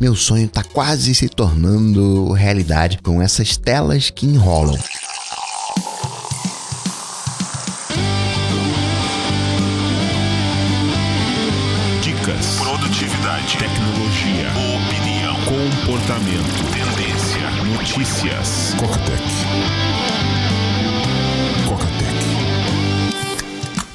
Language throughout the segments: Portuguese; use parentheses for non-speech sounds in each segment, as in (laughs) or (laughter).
meu sonho tá quase se tornando realidade com essas telas que enrolam. Dicas, produtividade, tecnologia, opinião, comportamento, tendência, notícias. Cocatec. Cocatec.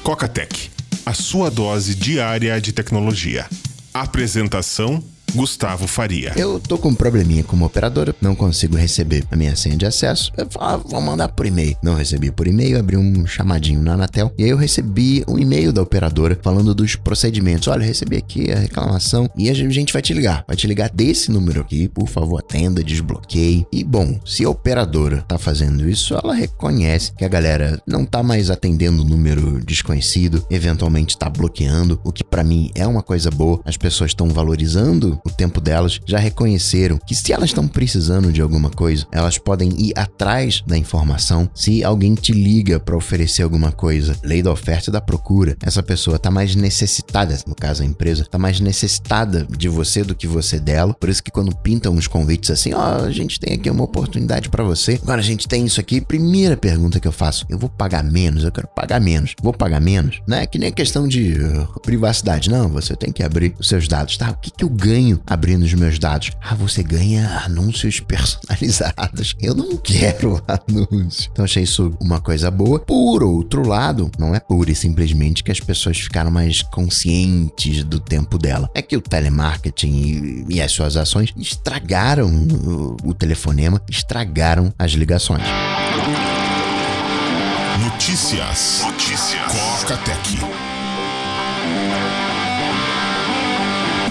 Cocatec, a sua dose diária de tecnologia. Apresentação Gustavo Faria. Eu tô com um probleminha como operadora, não consigo receber a minha senha de acesso. Eu falo, ah, vou mandar por e-mail. Não recebi por e-mail, abri um chamadinho na Anatel e aí eu recebi um e-mail da operadora falando dos procedimentos. Olha, recebi aqui a reclamação e a gente vai te ligar. Vai te ligar desse número aqui, por favor, atenda, desbloqueie. E bom, se a operadora tá fazendo isso, ela reconhece que a galera não tá mais atendendo o número desconhecido, eventualmente tá bloqueando, o que para mim é uma coisa boa. As pessoas estão valorizando o tempo delas, já reconheceram que se elas estão precisando de alguma coisa, elas podem ir atrás da informação. Se alguém te liga para oferecer alguma coisa, lei da oferta e da procura, essa pessoa está mais necessitada, no caso a empresa, está mais necessitada de você do que você dela. Por isso que quando pintam uns convites assim, ó, oh, a gente tem aqui uma oportunidade para você. Agora a gente tem isso aqui. Primeira pergunta que eu faço, eu vou pagar menos, eu quero pagar menos. Vou pagar menos, não é que nem questão de uh, privacidade, não. Você tem que abrir os seus dados, tá? O que, que eu ganho abrindo os meus dados. Ah, você ganha anúncios personalizados. Eu não quero (laughs) anúncio. Então achei isso uma coisa boa. Por outro lado, não é pura e simplesmente que as pessoas ficaram mais conscientes do tempo dela. É que o telemarketing e, as suas ações estragaram o, o telefonema, estragaram as ligações. Notícias. Notícias. Coca Tech.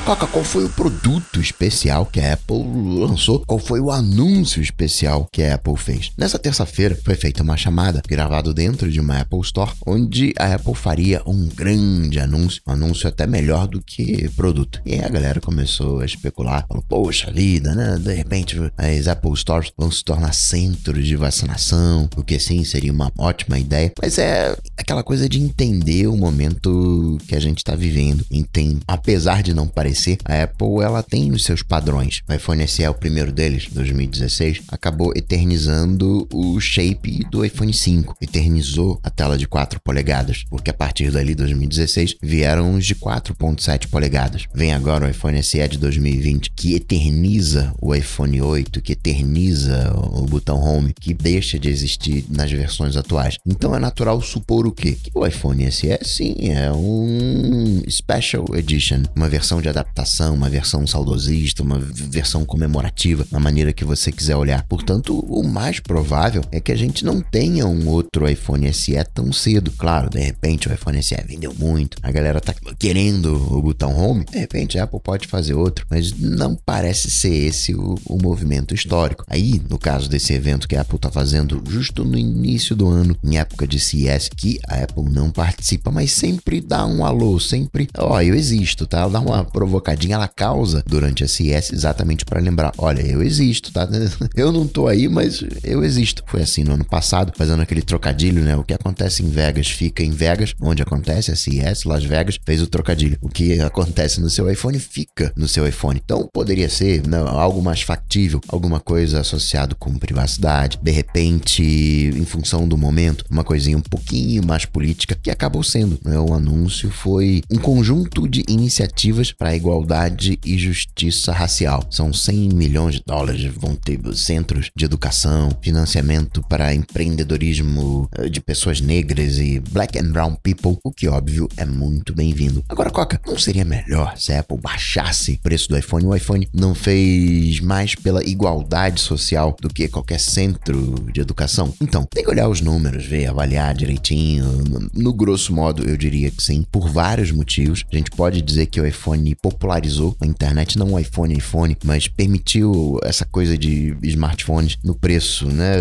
Coca, qual foi o produto especial que a Apple lançou? Qual foi o anúncio especial que a Apple fez? Nessa terça-feira foi feita uma chamada gravado dentro de uma Apple Store, onde a Apple faria um grande anúncio, um anúncio até melhor do que produto. E aí a galera começou a especular, falou: "Poxa vida, né? De repente as Apple Stores vão se tornar centros de vacinação, o que sim seria uma ótima ideia". Mas é aquela coisa de entender o momento que a gente está vivendo, entende? Apesar de não parecer a Apple ela tem os seus padrões. O iPhone SE é o primeiro deles, 2016, acabou eternizando o shape do iPhone 5, eternizou a tela de 4 polegadas, porque a partir dali 2016 vieram os de 4.7 polegadas. Vem agora o iPhone SE de 2020 que eterniza o iPhone 8, que eterniza o botão Home, que deixa de existir nas versões atuais. Então é natural supor o quê? Que o iPhone SE sim é um Special Edition, uma versão de adaptação adaptação, uma versão saudosista, uma versão comemorativa, na maneira que você quiser olhar. Portanto, o mais provável é que a gente não tenha um outro iPhone SE tão cedo. Claro, de repente o iPhone SE vendeu muito, a galera tá querendo o botão home, de repente a Apple pode fazer outro, mas não parece ser esse o, o movimento histórico. Aí, no caso desse evento que a Apple tá fazendo justo no início do ano, em época de CES, que a Apple não participa, mas sempre dá um alô, sempre, ó, oh, eu existo, tá? Dá uma provocação provocadinha ela causa durante a CES exatamente para lembrar, olha, eu existo, tá? (laughs) Eu não tô aí, mas eu existo. Foi assim no ano passado, fazendo aquele trocadilho, né? O que acontece em Vegas fica em Vegas, onde acontece a CES, Las Vegas, fez o trocadilho. O que acontece no seu iPhone fica no seu iPhone. Então poderia ser não, algo mais factível, alguma coisa associado com privacidade, de repente, em função do momento, uma coisinha um pouquinho mais política, que acabou sendo. Né? O anúncio foi um conjunto de iniciativas para igualdade e justiça racial. São 100 milhões de dólares, vão ter centros de educação, financiamento para empreendedorismo eh, de pessoas negras e black and brown people, o que óbvio é muito bem-vindo. Agora, Coca, não seria melhor se a Apple baixasse o preço do iPhone? O iPhone não fez mais pela igualdade social do que qualquer centro de educação? Então, tem que olhar os números, ver, avaliar direitinho. No grosso modo, eu diria que sim, por vários motivos. A gente pode dizer que o iPhone popularizou a internet, não o iPhone, iPhone, mas permitiu essa coisa de smartphones no preço, né?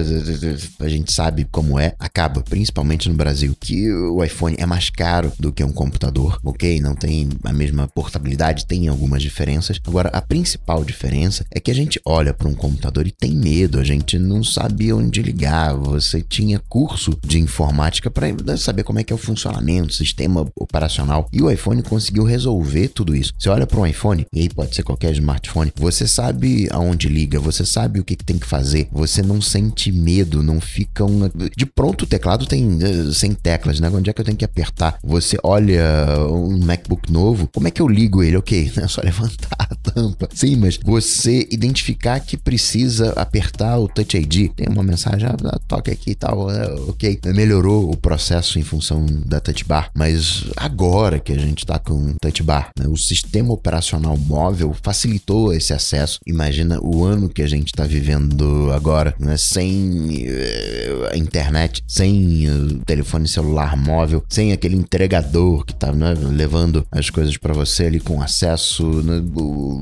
A gente sabe como é, acaba, principalmente no Brasil, que o iPhone é mais caro do que um computador, ok? Não tem a mesma portabilidade, tem algumas diferenças. Agora, a principal diferença é que a gente olha para um computador e tem medo, a gente não sabia onde ligar, você tinha curso de informática para saber como é que é o funcionamento, sistema operacional, e o iPhone conseguiu resolver tudo isso. Você olha olha para um iPhone, e aí pode ser qualquer smartphone, você sabe aonde liga, você sabe o que, que tem que fazer, você não sente medo, não fica um. De pronto o teclado tem eh, 100 teclas, né? Onde é que eu tenho que apertar? Você olha um MacBook novo, como é que eu ligo ele? Ok, (laughs) é só levantar a tampa. Sim, mas você identificar que precisa apertar o Touch ID, tem uma mensagem, ah, toque aqui e tal, né? ok. Melhorou o processo em função da Touch Bar, mas agora que a gente tá com Touch Bar, né? o sistema operacional móvel facilitou esse acesso. Imagina o ano que a gente tá vivendo agora, né? Sem uh, internet, sem uh, telefone celular móvel, sem aquele entregador que tá né, levando as coisas para você ali com acesso, né,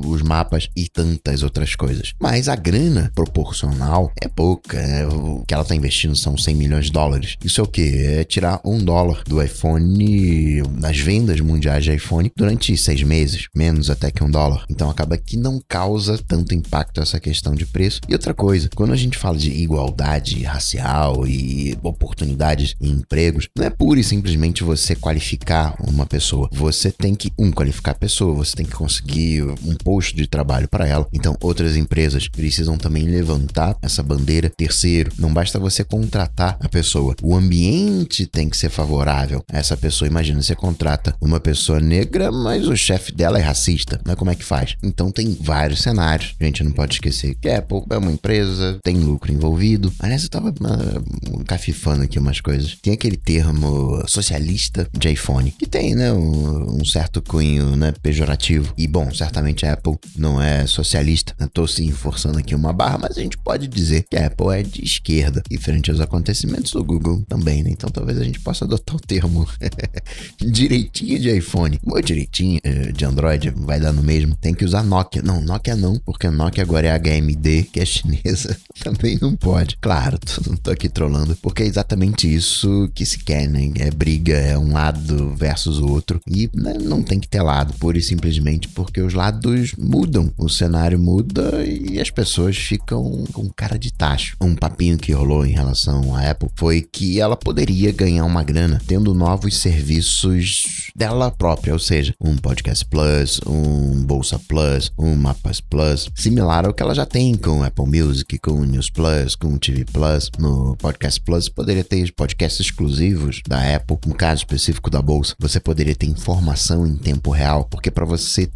os mapas e tantas outras coisas. Mas a grana proporcional é pouca. Né? O que ela tá investindo são 100 milhões de dólares. Isso é o que? É tirar um dólar do iPhone, das vendas mundiais de iPhone, durante seis meses, menos até que um dólar. Então acaba que não causa tanto impacto essa questão de preço. E outra coisa, quando a gente fala de igualdade racial e oportunidades em empregos, não é pura e simplesmente você qualificar uma pessoa. Você tem que, um, qualificar a pessoa, você tem que conseguir um posto de trabalho para ela. Então, outras empresas precisam também levantar essa bandeira. Terceiro, não basta você contratar a pessoa, o ambiente tem que ser favorável a essa pessoa. Imagina, você contrata uma pessoa negra, mas o chefe dela é racista. Né? Como é que faz? Então, tem vários cenários. A gente não pode esquecer que Apple é uma empresa, tem lucro envolvido. Aliás, eu tava uh, cafifando aqui umas coisas. Tem aquele termo socialista de iPhone, que tem, né, um, um certo cunho, né, pejorativo. E, bom, certamente a Apple não é socialista. Eu tô sim forçando aqui uma barra, mas a gente pode dizer que a Apple é de esquerda. E frente aos acontecimentos do Google também, né? Então talvez a gente possa adotar o termo (laughs) direitinho de iPhone. Ou direitinho eh, de Android, vai dar no mesmo. Tem que usar Nokia. Não, Nokia não, porque Nokia agora é HMD, que é chinesa. (laughs) também não pode. Claro, (laughs) não tô aqui trolando, porque é exatamente isso que se quer, né? É briga, é um lado versus o outro. E né, não tem que ter lado, pura e simplesmente porque os lados mudam. O cenário muda e as pessoas ficam com cara de tacho. Um papinho que rolou em relação à Apple foi que ela poderia ganhar uma grana tendo novos serviços dela própria, ou seja, um Podcast Plus, um Bolsa Plus, um Mapas Plus, similar ao que ela já tem com Apple Music, com News Plus, com TV Plus. No Podcast Plus poderia ter podcasts exclusivos da Apple. No caso específico da Bolsa, você poderia ter informação em tempo real, porque para você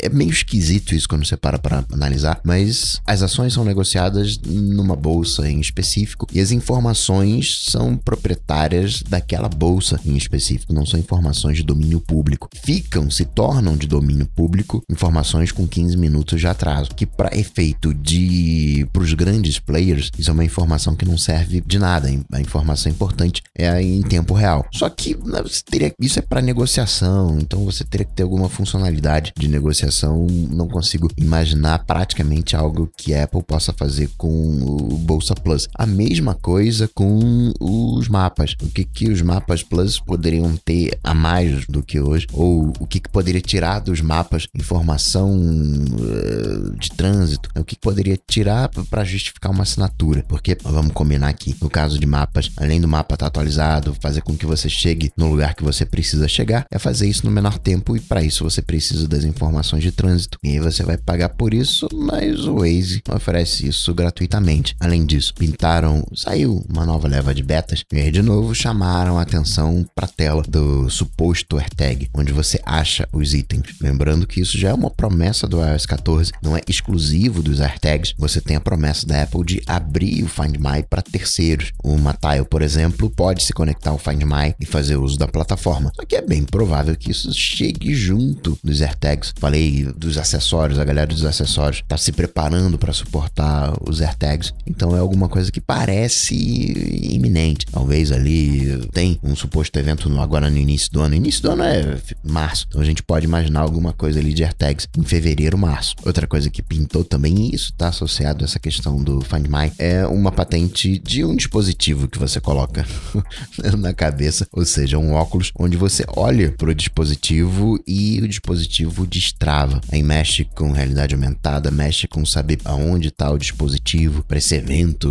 é meio esquisito isso quando você para para analisar, mas as ações são negociadas numa bolsa em específico e as informações são proprietárias daquela bolsa em específico, não são informações de domínio público. Ficam, se tornam de domínio público informações com 15 minutos de atraso, que para efeito de para os grandes players, isso é uma informação que não serve de nada. A informação importante é em tempo real. Só que né, teria, isso é para negociação, então você teria que ter alguma funcionalidade de negociação, não consigo imaginar praticamente algo que a Apple possa fazer com o Bolsa Plus. A mesma coisa com os mapas. O que, que os mapas Plus poderiam ter a mais do que hoje? Ou o que, que poderia tirar dos mapas informação uh, de trânsito? O que, poderia tirar para justificar uma assinatura? Porque, vamos combinar aqui, no caso de mapas, além do mapa estar tá atualizado, fazer com que você chegue no lugar que você precisa chegar, é fazer isso no menor tempo e para isso você precisa das informações de trânsito. E aí você vai pagar por isso, mas o Waze oferece isso gratuitamente. Além disso, pintaram, saiu uma nova leva de betas e de novo chamaram a atenção para a tela do suposto AirTag, onde você acha os itens. Lembrando que isso já é uma promessa do iOS 14, não é exclusivo dos AirTags. Você tem a promessa da Apple de abrir o Find My para terceiros. Uma Tile, por exemplo, pode se conectar ao Find My e fazer uso da plataforma. Só que é bem provável que isso chegue junto dos AirTags Falei dos acessórios, a galera dos acessórios está se preparando para suportar os AirTags. Então é alguma coisa que parece iminente. Talvez ali tem um suposto evento agora no início do ano. Início do ano é março. Então a gente pode imaginar alguma coisa ali de AirTags em fevereiro, março. Outra coisa que pintou também, e isso está associado a essa questão do Find My, é uma patente de um dispositivo que você coloca (laughs) na cabeça, ou seja, um óculos onde você olha para o dispositivo e o dispositivo destrava. Aí mexe com realidade aumentada, mexe com saber aonde está o dispositivo para esse evento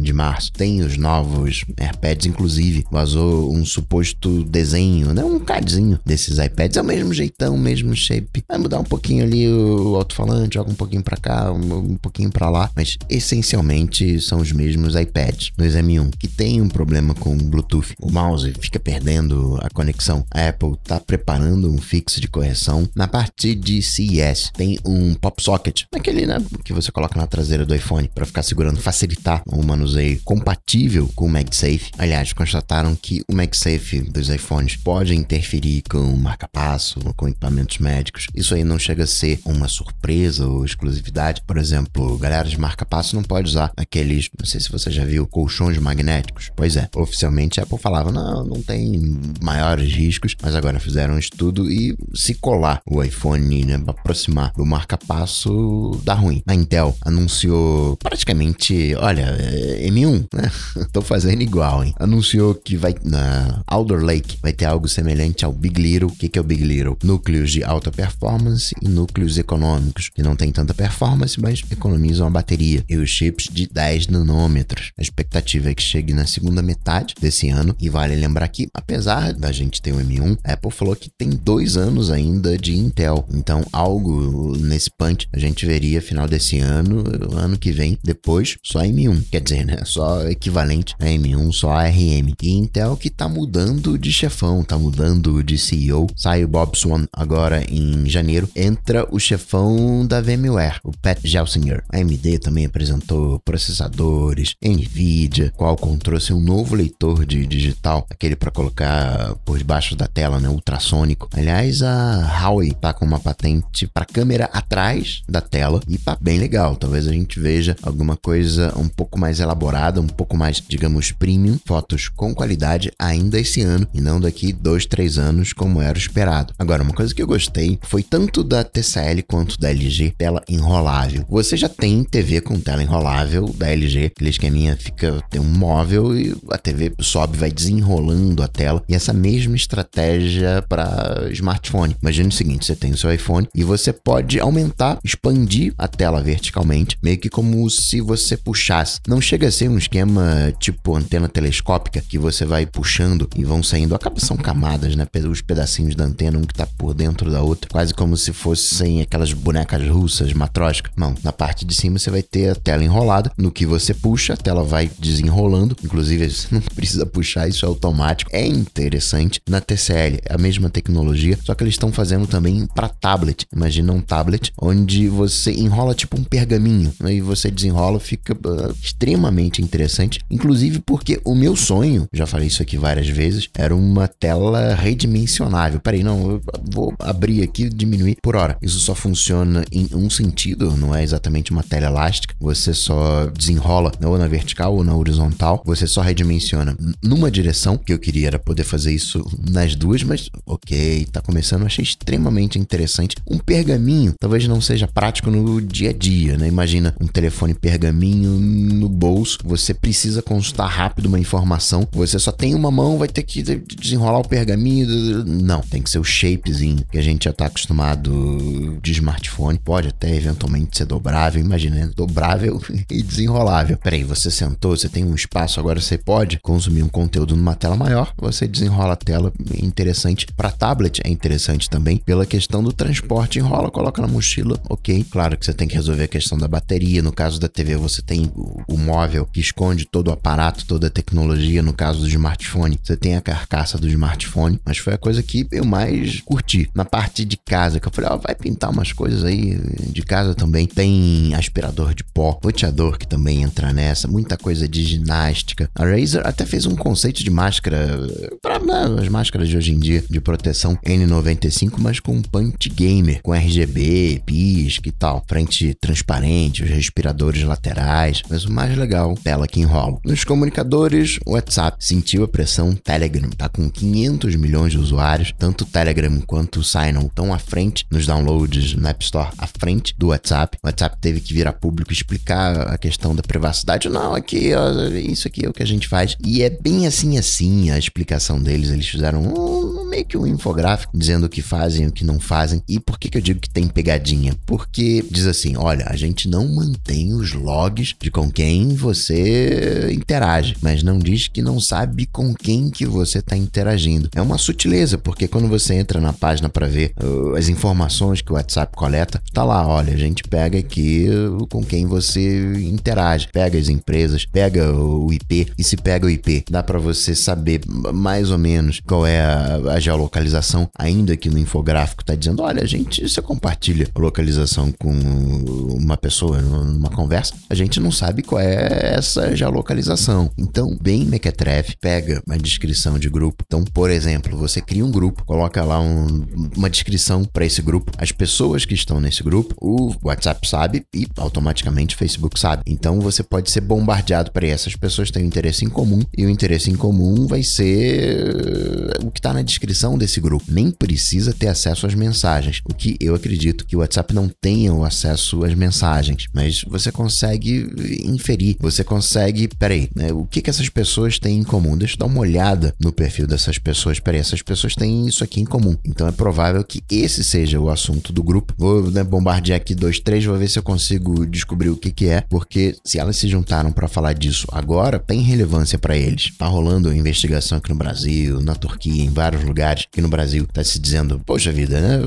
de março. Tem os novos AirPads, inclusive, vazou um suposto desenho, né? Um cadinho desses iPads. É o mesmo jeitão, mesmo shape. Vai mudar um pouquinho ali o alto-falante, joga um pouquinho para cá, um pouquinho para lá, mas essencialmente são os mesmos iPads no M1, que tem um problema com o Bluetooth. O mouse fica perdendo a conexão. A Apple está preparando um fixo de correção. Na parte de CES, tem um pop socket, aquele né, que você coloca na traseira do iPhone para ficar segurando, facilitar o manuseio compatível com o MagSafe. Aliás, constataram que o MagSafe dos iPhones pode interferir com marca-passo, com equipamentos médicos. Isso aí não chega a ser uma surpresa ou exclusividade. Por exemplo, galera de marca-passo não pode usar aqueles, não sei se você já viu, colchões magnéticos. Pois é, oficialmente a Apple falava, não, não tem maiores riscos, mas agora fizeram um estudo e se colar o iPhone, né, aproximar do marca-passo, dá ruim. A Intel anunciou praticamente, olha, é, M1, né? (laughs) Tô fazendo igual, hein? Anunciou que vai na Alder Lake vai ter algo semelhante ao Big Little. O que, que é o Big Little? Núcleos de alta performance e núcleos econômicos, que não tem tanta performance, mas economizam a bateria. E os chips de 10 nanômetros. A expectativa é que chegue na segunda metade desse ano. E vale lembrar que, apesar da gente ter o M1, a Apple falou que tem dois anos ainda de Intel. Então, algo nesse punch a gente veria final desse ano, ano que vem, depois só M1. Quer dizer, né? Só equivalente a M1, só ARM. E Intel que tá mudando de chefão, tá mudando de CEO. Sai o Bob Swan agora em janeiro. Entra o chefão da VMware, o Pat Gelsinger. A AMD também apresentou processadores, Nvidia, Qualcomm trouxe um novo leitor de digital, aquele para colocar por debaixo da tela, né, ultrassônico. Aliás, a Huawei tá com uma patente para câmera atrás da tela e tá bem legal. Talvez a gente veja alguma coisa um pouco mais elaborada, um pouco mais, digamos, premium, fotos com qualidade ainda esse ano e não daqui dois, três anos como era esperado. Agora, uma coisa que eu gostei foi tanto da TCL quanto da LG, tela enrolável. Você já tem TV com tela enrolável da LG, aquele esqueminha fica tem um móvel e a TV sobe, vai desenrolando a tela e essa mesma estratégia para smartphone. Imagine o seguinte, você tem o seu iPhone e você pode aumentar, expandir a tela verticalmente, meio que como se você puxasse. Não chega a ser um esquema tipo antena telescópica que você vai puxando e vão saindo, acaba são camadas, né? Os pedacinhos da antena, um que tá por dentro da outra, quase como se fossem aquelas bonecas russas, matrósticas. Não, na parte de cima você vai ter a tela enrolada, no que você puxa, a tela vai desenrolando, inclusive (laughs) você não precisa puxar, isso é automático. É interessante. Na TCL, é a mesma tecnologia, só que eles estão fazendo também para tablet. Imagina um tablet onde você enrola tipo um pergaminho, e você desenrola, fica uh, extremamente interessante, inclusive porque o meu sonho, já falei isso aqui várias vezes, era uma tela redimensionável. Peraí, não, eu vou abrir aqui e diminuir por hora. Isso só funciona em um sentido, não é exatamente uma tela elástica. Você só desenrola ou na vertical ou na horizontal. Você só redimensiona numa direção, que eu queria era poder fazer isso nas duas, mas ok, tá começando, achei extremamente interessante. Um pergaminho talvez não seja prático no dia a dia, né? Imagina um telefone pergaminho no bolso, você precisa consultar rápido uma informação, você só tem uma mão, vai ter que desenrolar o pergaminho. Não, tem que ser o shapezinho que a gente já tá acostumado de smartphone. Pode até eventualmente ser dobrável, imagina, né? dobrável (laughs) e desenrolável. Peraí, você sentou, você tem um espaço, agora você pode consumir um conteúdo numa tela maior, você desenrola a tela, é interessante. Para tablet é interessante também, pela questão do transporte, enrola, coloca na mochila, ok. Claro que você tem que resolver a questão da bateria. No caso da TV, você tem o móvel que esconde todo o aparato, toda a tecnologia. No caso do smartphone, você tem a carcaça do smartphone, mas foi a coisa que eu mais curti. Na parte de casa, que eu falei, ó, oh, vai pintar umas coisas aí de casa também. Tem aspirador de pó, roteador que também entra nessa, muita coisa de ginástica. A Razer até fez um conceito de máscara para né, as máscaras de hoje em dia de proteção N95, mas com punch gamer, com RGB, pisca e tal. Frente transparente, os respiradores laterais, mas o mais legal, tela que enrola. Nos comunicadores, o WhatsApp sentiu a pressão Telegram, tá com 500 milhões de usuários, tanto Telegram quanto o Signal estão à frente nos downloads no App Store, à frente do WhatsApp. O WhatsApp teve que vir a público explicar a questão da privacidade. Não, aqui, ó, isso aqui é o que a gente faz. E é bem assim, assim a explicação deles. Eles fizeram um, meio que um infográfico dizendo o que fazem e o que não fazem. E por que, que eu digo que tem pegadinha? Porque diz assim: olha, a gente não mantém os logs de com quem você interage, mas não diz que não sabe com quem que você está interagindo. É uma sutileza, porque quando você entra na página para ver uh, as informações que o WhatsApp coleta, tá lá, olha, a gente pega aqui uh, com quem você interage, pega as empresas, pega o IP e se pega o IP, dá para você saber mais ou menos qual é a, a geolocalização, ainda que no infográfico tá dizendo, olha, a gente você compartilha a localização com uma pessoa numa conversa, a gente não sabe qual é essa geolocalização. Então, bem mequetrefe, pega uma descrição de grupo. Então, por exemplo, você cria um grupo, coloca lá um, uma descrição para esse grupo. As pessoas que estão nesse grupo, o WhatsApp sabe e automaticamente o Facebook sabe. Então, você pode ser bombardeado para essas pessoas têm um interesse em comum e o interesse em comum vai ser o que está na descrição desse grupo. Nem precisa ter acesso às mensagens, o que eu acredito que o WhatsApp não tenha o acesso às mensagens, mas você consegue inferir, você consegue, peraí, né, o que que essas pessoas têm em comum? Deixa eu dar uma olhada no perfil dessas pessoas, peraí, essas pessoas têm isso aqui em comum. Então é provável que esse seja o assunto do grupo. Vou né, bombardear aqui dois, três, vou ver se eu consigo descobrir o que que é, porque se elas se juntaram para falar disso agora, tem relevância para eles. Tá rolando investigação aqui no Brasil, na Turquia, em vários lugares aqui no Brasil, tá se dizendo, poxa vida, né?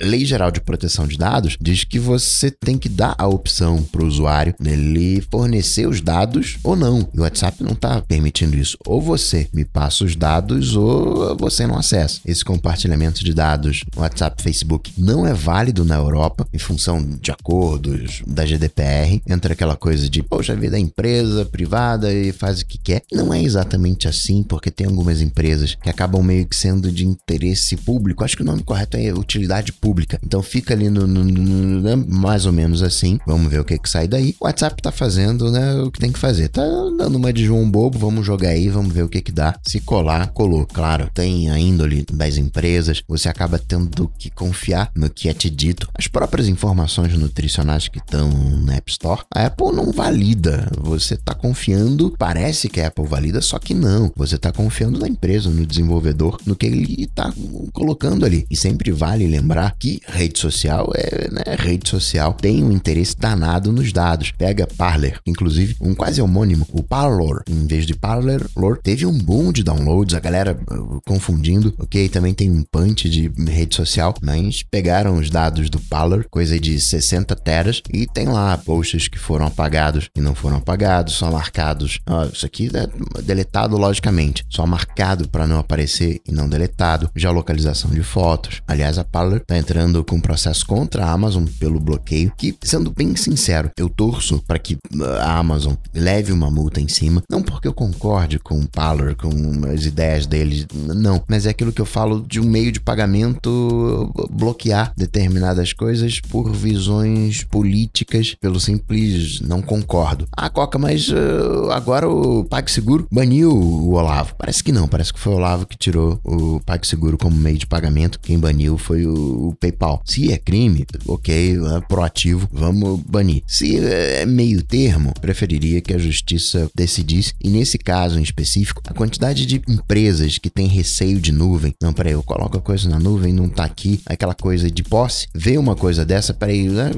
Lei Geral de Proteção de Dados diz que você tem que dar a opção para o usuário dele fornecer os dados ou não. E o WhatsApp não está permitindo isso. Ou você me passa os dados ou você não acessa. Esse compartilhamento de dados WhatsApp, Facebook não é válido na Europa em função de acordos da GDPR. Entra aquela coisa de, poxa vida, é empresa privada e faz o que quer. Não é exatamente assim, porque tem algumas empresas que acabam meio que sendo de interesse público. Acho que o nome correto é utilidade pública. Então fica ali no, no, no, mais ou menos assim. Vamos ver o que que sai daí. O WhatsApp tá fazendo, né, o que tem que fazer. Tá dando uma de João Bobo, vamos jogar aí, vamos ver o que que dá. Se colar, colou. Claro, tem a índole das empresas, você acaba tendo que confiar no que é te dito. As próprias informações nutricionais que estão na App Store, a Apple não valida. Você tá confiando, parece que a Apple valida, só que não. Você tá confiando na empresa, no desenvolvedor, no que ele tá colocando ali. E sempre vale lembrar que rede social é, né, rede social tem um interesse danado nos dados. Pega Parler, inclusive um quase homônimo, o Parlor, em vez de Parler, Lore, teve um boom de downloads, a galera uh, confundindo, ok? Também tem um punch de rede social, mas pegaram os dados do Parler, coisa de 60 teras, e tem lá posts que foram apagados e não foram apagados, só marcados. Isso aqui é deletado logicamente, só marcado para não aparecer e não deletado. Já localização de fotos. Aliás, a Parler tá entrando com um processo contra a Amazon pelo bloqueio, que, sendo bem sincero, eu torço para que uh, a Amazon leve uma multa em cima, não porque eu concorde com o Parler, com as ideias deles, não, mas é aquilo que eu falo de um meio de pagamento bloquear determinadas coisas por visões políticas, pelo simples não concordo. Ah, Coca, mas uh, agora o PagSeguro baniu o Olavo. Parece que não, parece que foi o Olavo que tirou o PagSeguro como meio de pagamento. Quem baniu foi o, o PayPal. Se é crime, ok, é proativo, vamos banir. Se é meio termo, preferiria que a justiça decidisse. E nesse caso em específico, a quantidade de empresas que tem receio de nuvem. Não, peraí, eu coloco a coisa na nuvem, não tá aqui. Aquela coisa de posse. Vê uma coisa dessa, peraí, né,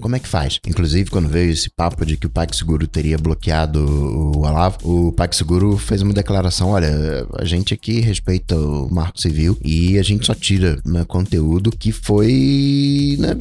como é que faz? Inclusive, quando veio esse papo de que o PagSeguro teria bloqueado o Olavo, o PagSeguro fez uma declaração: olha, a gente aqui respeita o marco civil e a gente só tira né, conteúdo que foi. Né,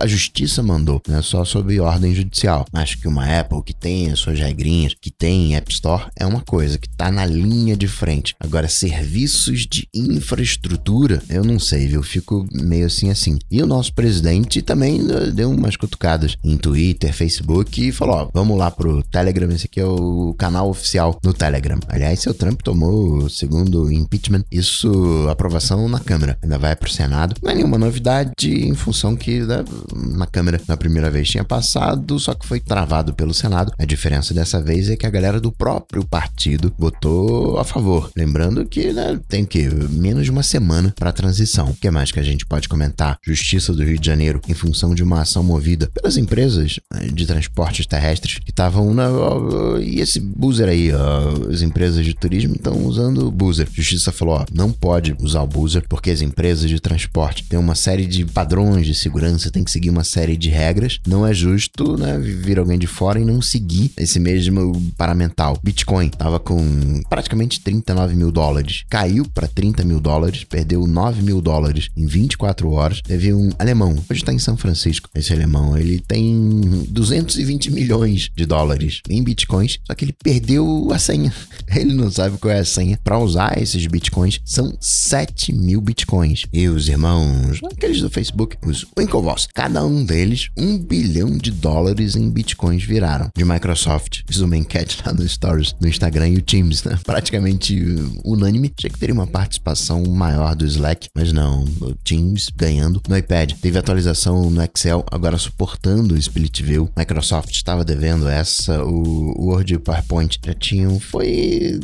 a justiça mandou, né, só sob ordem judicial. Acho que uma Apple que tem as suas regrinhas, que tem App Store, é uma coisa que tá na linha de frente. Agora, serviços de infraestrutura, eu não sei, viu? Fico meio assim assim. E o nosso presidente também né, deu umas cutucadas em Twitter, Facebook e falou: ó, vamos lá pro Telegram, esse aqui é o canal oficial no Telegram. Aliás, seu Trump tomou o segundo impeachment. Isso aprovação na Câmara. Ainda vai para o Senado. Não é nenhuma novidade em função que né, na Câmara na primeira vez tinha passado, só que foi travado pelo Senado. A diferença dessa vez é que a galera do próprio partido votou a favor. Lembrando que né, tem que menos de uma semana para a transição. O que mais que a gente pode comentar? Justiça do Rio de Janeiro, em função de uma ação movida pelas empresas né, de transportes terrestres que estavam na. E esse buzzer aí, ó, as empresas de turismo estão usando o buzzer. Justiça falou: ó, não pode usar o buzzer porque as empresas de transporte têm uma série de padrões de segurança, tem que seguir uma série de regras. Não é justo, né, vir alguém de fora e não seguir esse mesmo paramental. Bitcoin tava com praticamente 39 mil dólares, caiu para 30 mil dólares, perdeu 9 mil dólares em 24 horas. Teve um alemão, hoje está em São Francisco. Esse alemão, ele tem 220 milhões de dólares em bitcoins, só que ele perdeu a senha. (laughs) Ele não sabe qual é a senha. Para usar esses bitcoins, são 7 mil bitcoins. E os irmãos, aqueles do Facebook, os Winklevoss, cada um deles, um bilhão de dólares em bitcoins viraram. De Microsoft, fiz uma enquete lá no Stories, no Instagram e o Teams, né? (laughs) Praticamente unânime. Achei que teria uma participação maior do Slack, mas não. O Teams ganhando. No iPad, teve atualização no Excel, agora suportando o Split View. Microsoft estava devendo essa, o Word e o PowerPoint já tinham. Foi.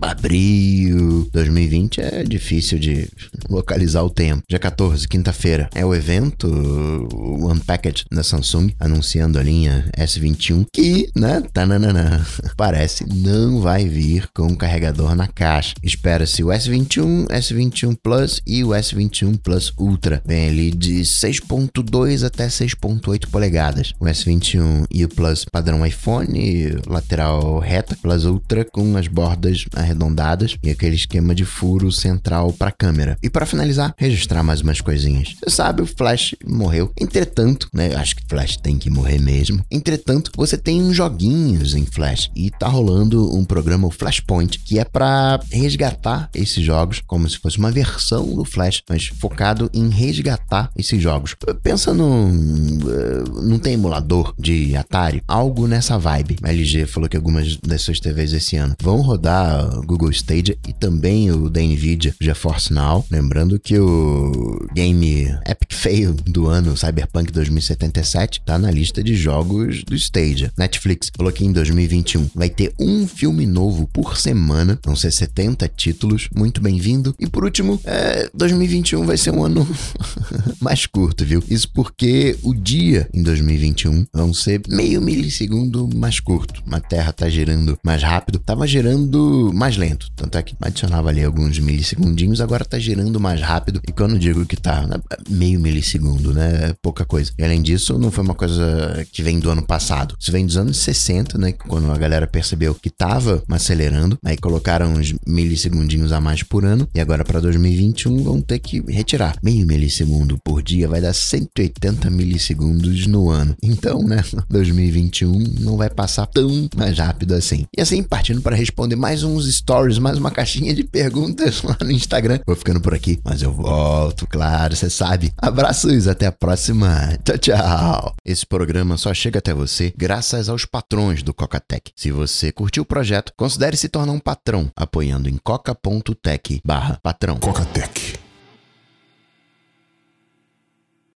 abril 2020 é difícil de localizar o tempo. Dia 14, quinta-feira, é o evento, o Unpacked da Samsung, anunciando a linha S21, que, né, tananana, (laughs) parece não vai vir com carregador na caixa. Espera-se o S21, S21 Plus e o S21 Plus Ultra. Vem ali de 6.2 até 6.8 polegadas. O S21 e o Plus padrão iPhone, lateral reta, Plus Ultra com as bordas arredondadas e aquele esquema de furo central para câmera. E para finalizar, registrar mais umas coisinhas. Você sabe, o Flash morreu. Entretanto, né, acho que Flash tem que morrer mesmo. Entretanto, você tem uns joguinhos em Flash e tá rolando um programa, o Flashpoint, que é para resgatar esses jogos como se fosse uma versão do Flash, mas focado em resgatar esses jogos. Pensa num. Uh, não tem emulador de Atari? Algo nessa vibe. A LG falou que algumas das suas TVs esse ano vão rodar Google Stadia e também o da Nvidia GeForce Now. Lembrando que o game Epic Fail do ano, Cyberpunk 2077, tá na lista de jogos do Stadia. Netflix falou que em 2021 vai ter um filme novo por semana, vão ser 70 títulos. Muito bem-vindo. E por último, é, 2021 vai ser um ano (laughs) mais curto, viu? Isso porque o dia em 2021 vão ser meio milissegundo mais curto. A Terra tá girando mais rápido, tava girando mais lento. Tanto é que adicionava ali alguns milissegundinhos, agora tá girando mais rápido. E quando digo que tá né, meio milissegundo, né? É pouca coisa. E além disso, não foi uma coisa que vem do ano passado. Isso vem dos anos 60, né? Quando a galera percebeu que tava acelerando, aí colocaram uns milissegundinhos a mais por ano. E agora para 2021 vão ter que retirar meio milissegundo por dia, vai dar 180 milissegundos no ano. Então, né? (laughs) 2021 não vai passar tão mais rápido assim. E assim, partindo para responder mais uns stories, mais uma caixinha de perguntas (laughs) lá no Instagram. Vou ficando por aqui, mas eu volto, claro, você sabe. Abraços, até a próxima. Tchau, tchau. Esse programa só chega até você graças aos patrões do Cocatec. Se você curtiu o projeto, considere se tornar um patrão apoiando em coca.tech/patrão. Cocatec